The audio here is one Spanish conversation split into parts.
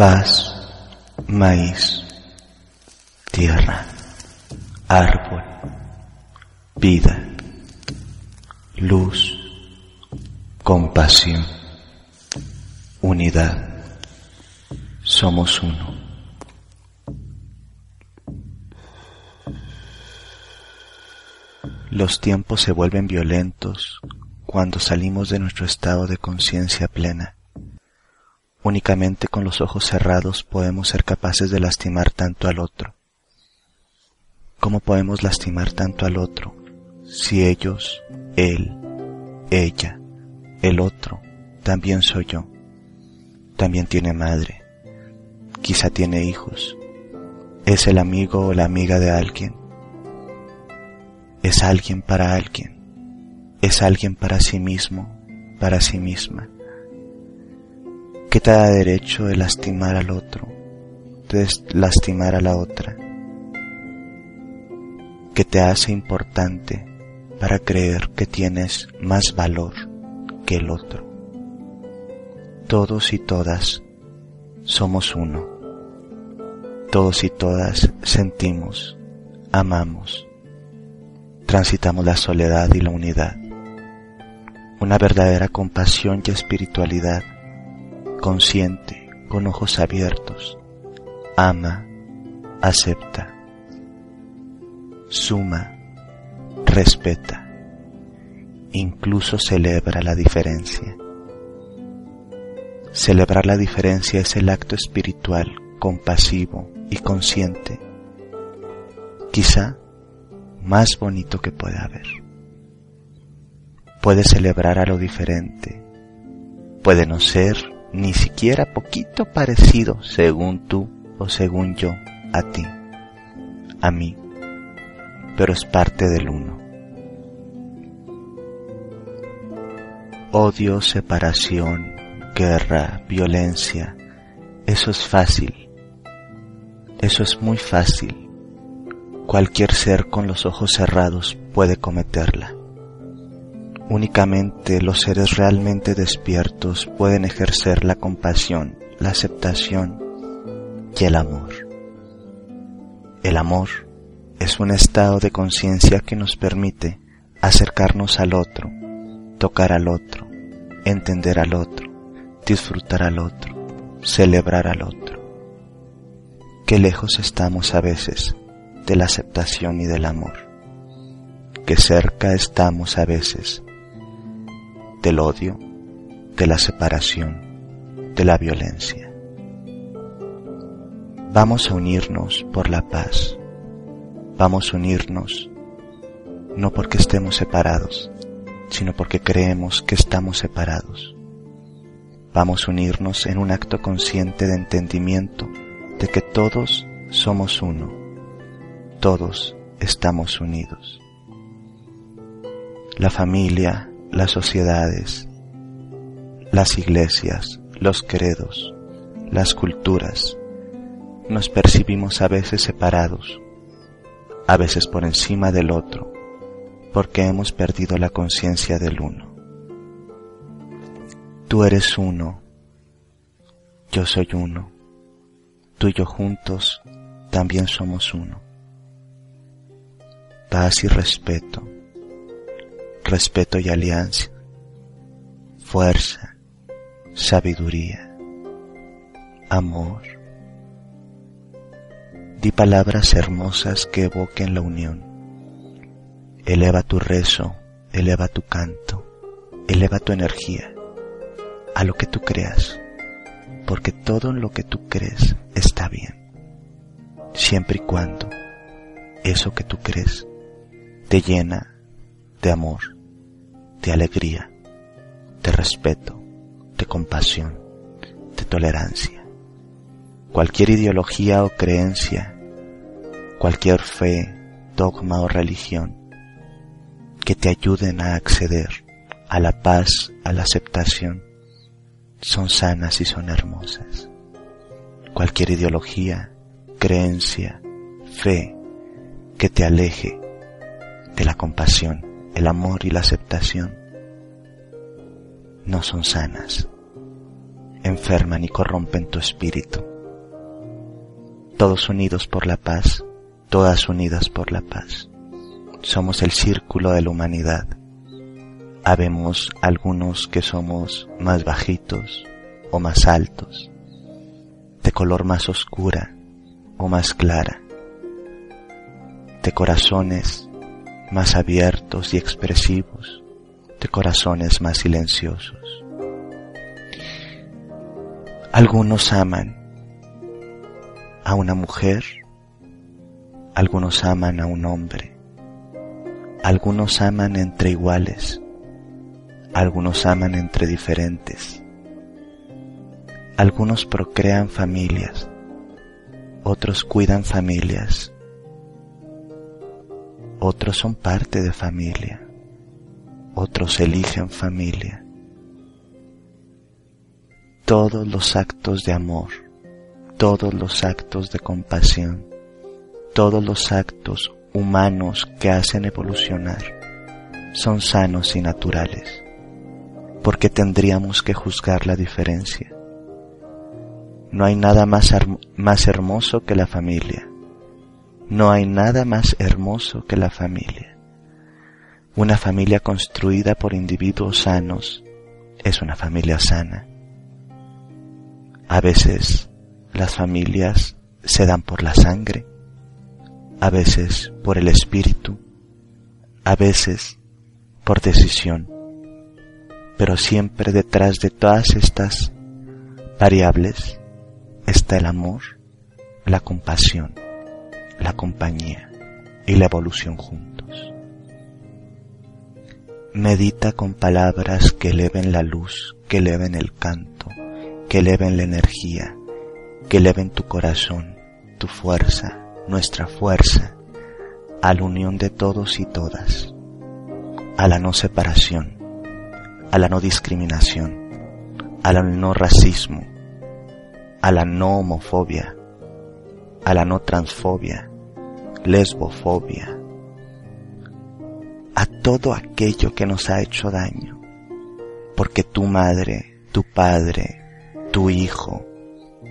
Paz, maíz, tierra, árbol, vida, luz, compasión, unidad. Somos uno. Los tiempos se vuelven violentos cuando salimos de nuestro estado de conciencia plena Únicamente con los ojos cerrados podemos ser capaces de lastimar tanto al otro. ¿Cómo podemos lastimar tanto al otro si ellos, él, ella, el otro, también soy yo? También tiene madre, quizá tiene hijos, es el amigo o la amiga de alguien, es alguien para alguien, es alguien para sí mismo, para sí misma ¿Qué te da derecho de lastimar al otro, de lastimar a la otra? ¿Qué te hace importante para creer que tienes más valor que el otro? Todos y todas somos uno. Todos y todas sentimos, amamos, transitamos la soledad y la unidad. Una verdadera compasión y espiritualidad consciente, con ojos abiertos, ama, acepta, suma, respeta, incluso celebra la diferencia. Celebrar la diferencia es el acto espiritual, compasivo y consciente, quizá más bonito que pueda haber. Puede celebrar a lo diferente, puede no ser ni siquiera poquito parecido según tú o según yo a ti, a mí, pero es parte del uno. Odio, separación, guerra, violencia, eso es fácil, eso es muy fácil. Cualquier ser con los ojos cerrados puede cometerla. Únicamente los seres realmente despiertos pueden ejercer la compasión, la aceptación y el amor. El amor es un estado de conciencia que nos permite acercarnos al otro, tocar al otro, entender al otro, disfrutar al otro, celebrar al otro. Qué lejos estamos a veces de la aceptación y del amor. Qué cerca estamos a veces del odio, de la separación, de la violencia. Vamos a unirnos por la paz. Vamos a unirnos no porque estemos separados, sino porque creemos que estamos separados. Vamos a unirnos en un acto consciente de entendimiento de que todos somos uno, todos estamos unidos. La familia, las sociedades, las iglesias, los credos, las culturas, nos percibimos a veces separados, a veces por encima del otro, porque hemos perdido la conciencia del uno. Tú eres uno, yo soy uno, tú y yo juntos también somos uno. Paz y respeto respeto y alianza, fuerza, sabiduría, amor. Di palabras hermosas que evoquen la unión. Eleva tu rezo, eleva tu canto, eleva tu energía a lo que tú creas, porque todo lo que tú crees está bien, siempre y cuando eso que tú crees te llena de amor, de alegría, de respeto, de compasión, de tolerancia. Cualquier ideología o creencia, cualquier fe, dogma o religión que te ayuden a acceder a la paz, a la aceptación, son sanas y son hermosas. Cualquier ideología, creencia, fe que te aleje de la compasión, el amor y la aceptación, no son sanas, enferman y corrompen tu espíritu. Todos unidos por la paz, todas unidas por la paz. Somos el círculo de la humanidad. Habemos algunos que somos más bajitos o más altos, de color más oscura o más clara, de corazones más abiertos y expresivos, de corazones más silenciosos. Algunos aman a una mujer, algunos aman a un hombre, algunos aman entre iguales, algunos aman entre diferentes, algunos procrean familias, otros cuidan familias, otros son parte de familia, otros eligen familia. Todos los actos de amor, todos los actos de compasión, todos los actos humanos que hacen evolucionar son sanos y naturales, porque tendríamos que juzgar la diferencia. No hay nada más, más hermoso que la familia. No hay nada más hermoso que la familia. Una familia construida por individuos sanos es una familia sana. A veces las familias se dan por la sangre, a veces por el espíritu, a veces por decisión, pero siempre detrás de todas estas variables está el amor, la compasión la compañía y la evolución juntos. Medita con palabras que eleven la luz, que eleven el canto, que eleven la energía, que eleven tu corazón, tu fuerza, nuestra fuerza, a la unión de todos y todas, a la no separación, a la no discriminación, al no racismo, a la no homofobia, a la no transfobia, lesbofobia, a todo aquello que nos ha hecho daño, porque tu madre, tu padre, tu hijo,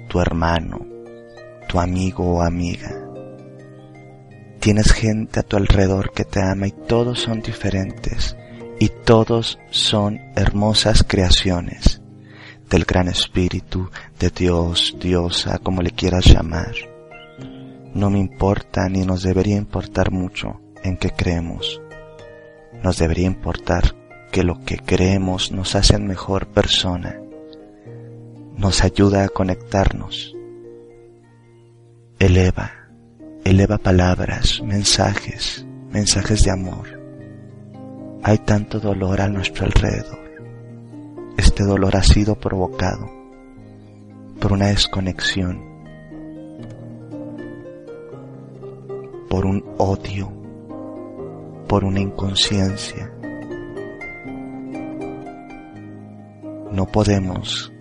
tu hermano, tu amigo o amiga, tienes gente a tu alrededor que te ama y todos son diferentes y todos son hermosas creaciones del gran espíritu de Dios, diosa, como le quieras llamar no me importa ni nos debería importar mucho en qué creemos. Nos debería importar que lo que creemos nos hace mejor persona, nos ayuda a conectarnos, eleva, eleva palabras, mensajes, mensajes de amor. Hay tanto dolor a nuestro alrededor. Este dolor ha sido provocado por una desconexión por un odio, por una inconsciencia. No podemos,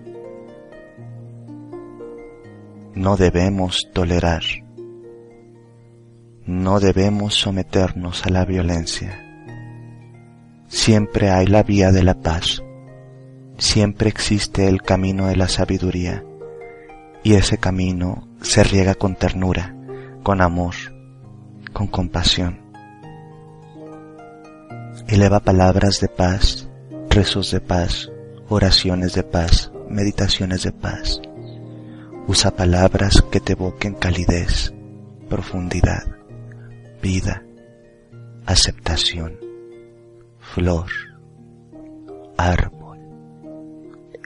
no debemos tolerar, no debemos someternos a la violencia. Siempre hay la vía de la paz, siempre existe el camino de la sabiduría y ese camino se riega con ternura, con amor, con compasión. Eleva palabras de paz, rezos de paz, oraciones de paz, meditaciones de paz. Usa palabras que te evoquen calidez, profundidad, vida, aceptación, flor, árbol,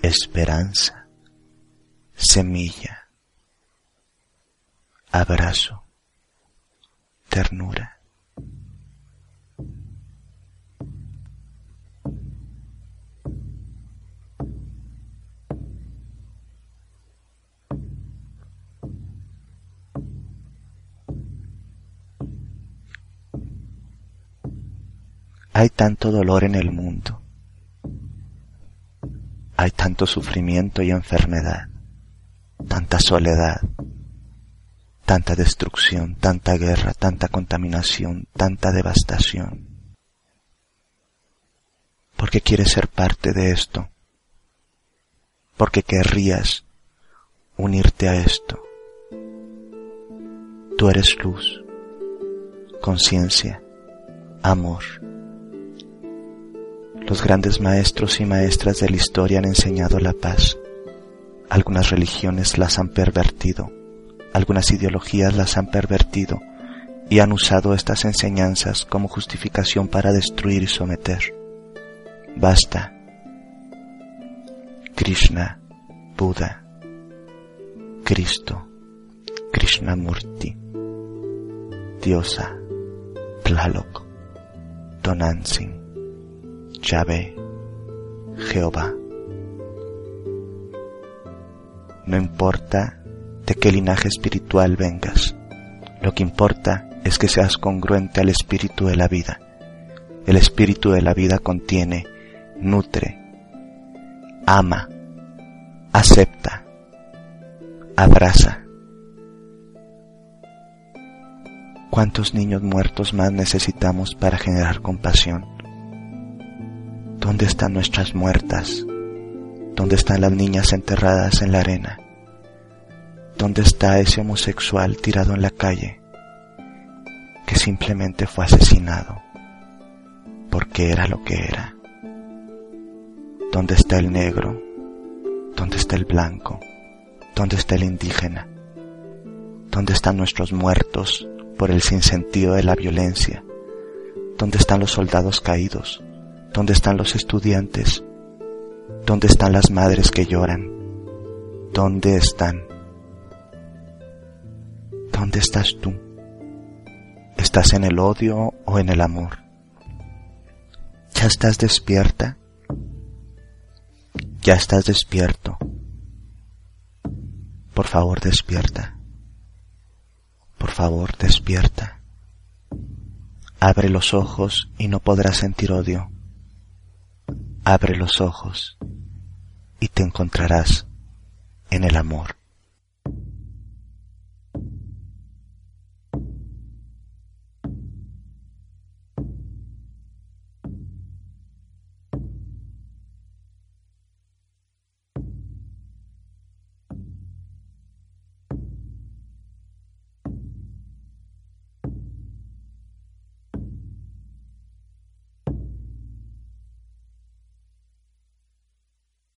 esperanza, semilla, abrazo ternura. Hay tanto dolor en el mundo. Hay tanto sufrimiento y enfermedad, tanta soledad, tanta destrucción, tanta guerra, tanta contaminación, tanta devastación. ¿Por qué quieres ser parte de esto? Porque querrías unirte a esto. Tú eres luz, conciencia, amor. Los grandes maestros y maestras de la historia han enseñado la paz. Algunas religiones las han pervertido, algunas ideologías las han pervertido y han usado estas enseñanzas como justificación para destruir y someter. Basta. Krishna, Buda, Cristo, Krishnamurti, Diosa, Tlaloc, Tonantzin, Yahvé, Jehová. No importa de qué linaje espiritual vengas, lo que importa es que seas congruente al espíritu de la vida. El espíritu de la vida contiene, nutre, ama, acepta, abraza. ¿Cuántos niños muertos más necesitamos para generar compasión? ¿Dónde están nuestras muertas? ¿Dónde están las niñas enterradas en la arena? ¿Dónde está ese homosexual tirado en la calle que simplemente fue asesinado porque era lo que era? ¿Dónde está el negro? ¿Dónde está el blanco? ¿Dónde está el indígena? ¿Dónde están nuestros muertos por el sinsentido de la violencia? ¿Dónde están los soldados caídos? ¿Dónde están los estudiantes? ¿Dónde están las madres que lloran? ¿Dónde están? ¿Dónde estás tú? ¿Estás en el odio o en el amor? ¿Ya estás despierta? ¿Ya estás despierto? Por favor, despierta. Por favor, despierta. Abre los ojos y no podrás sentir odio. Abre los ojos y te encontrarás en el amor.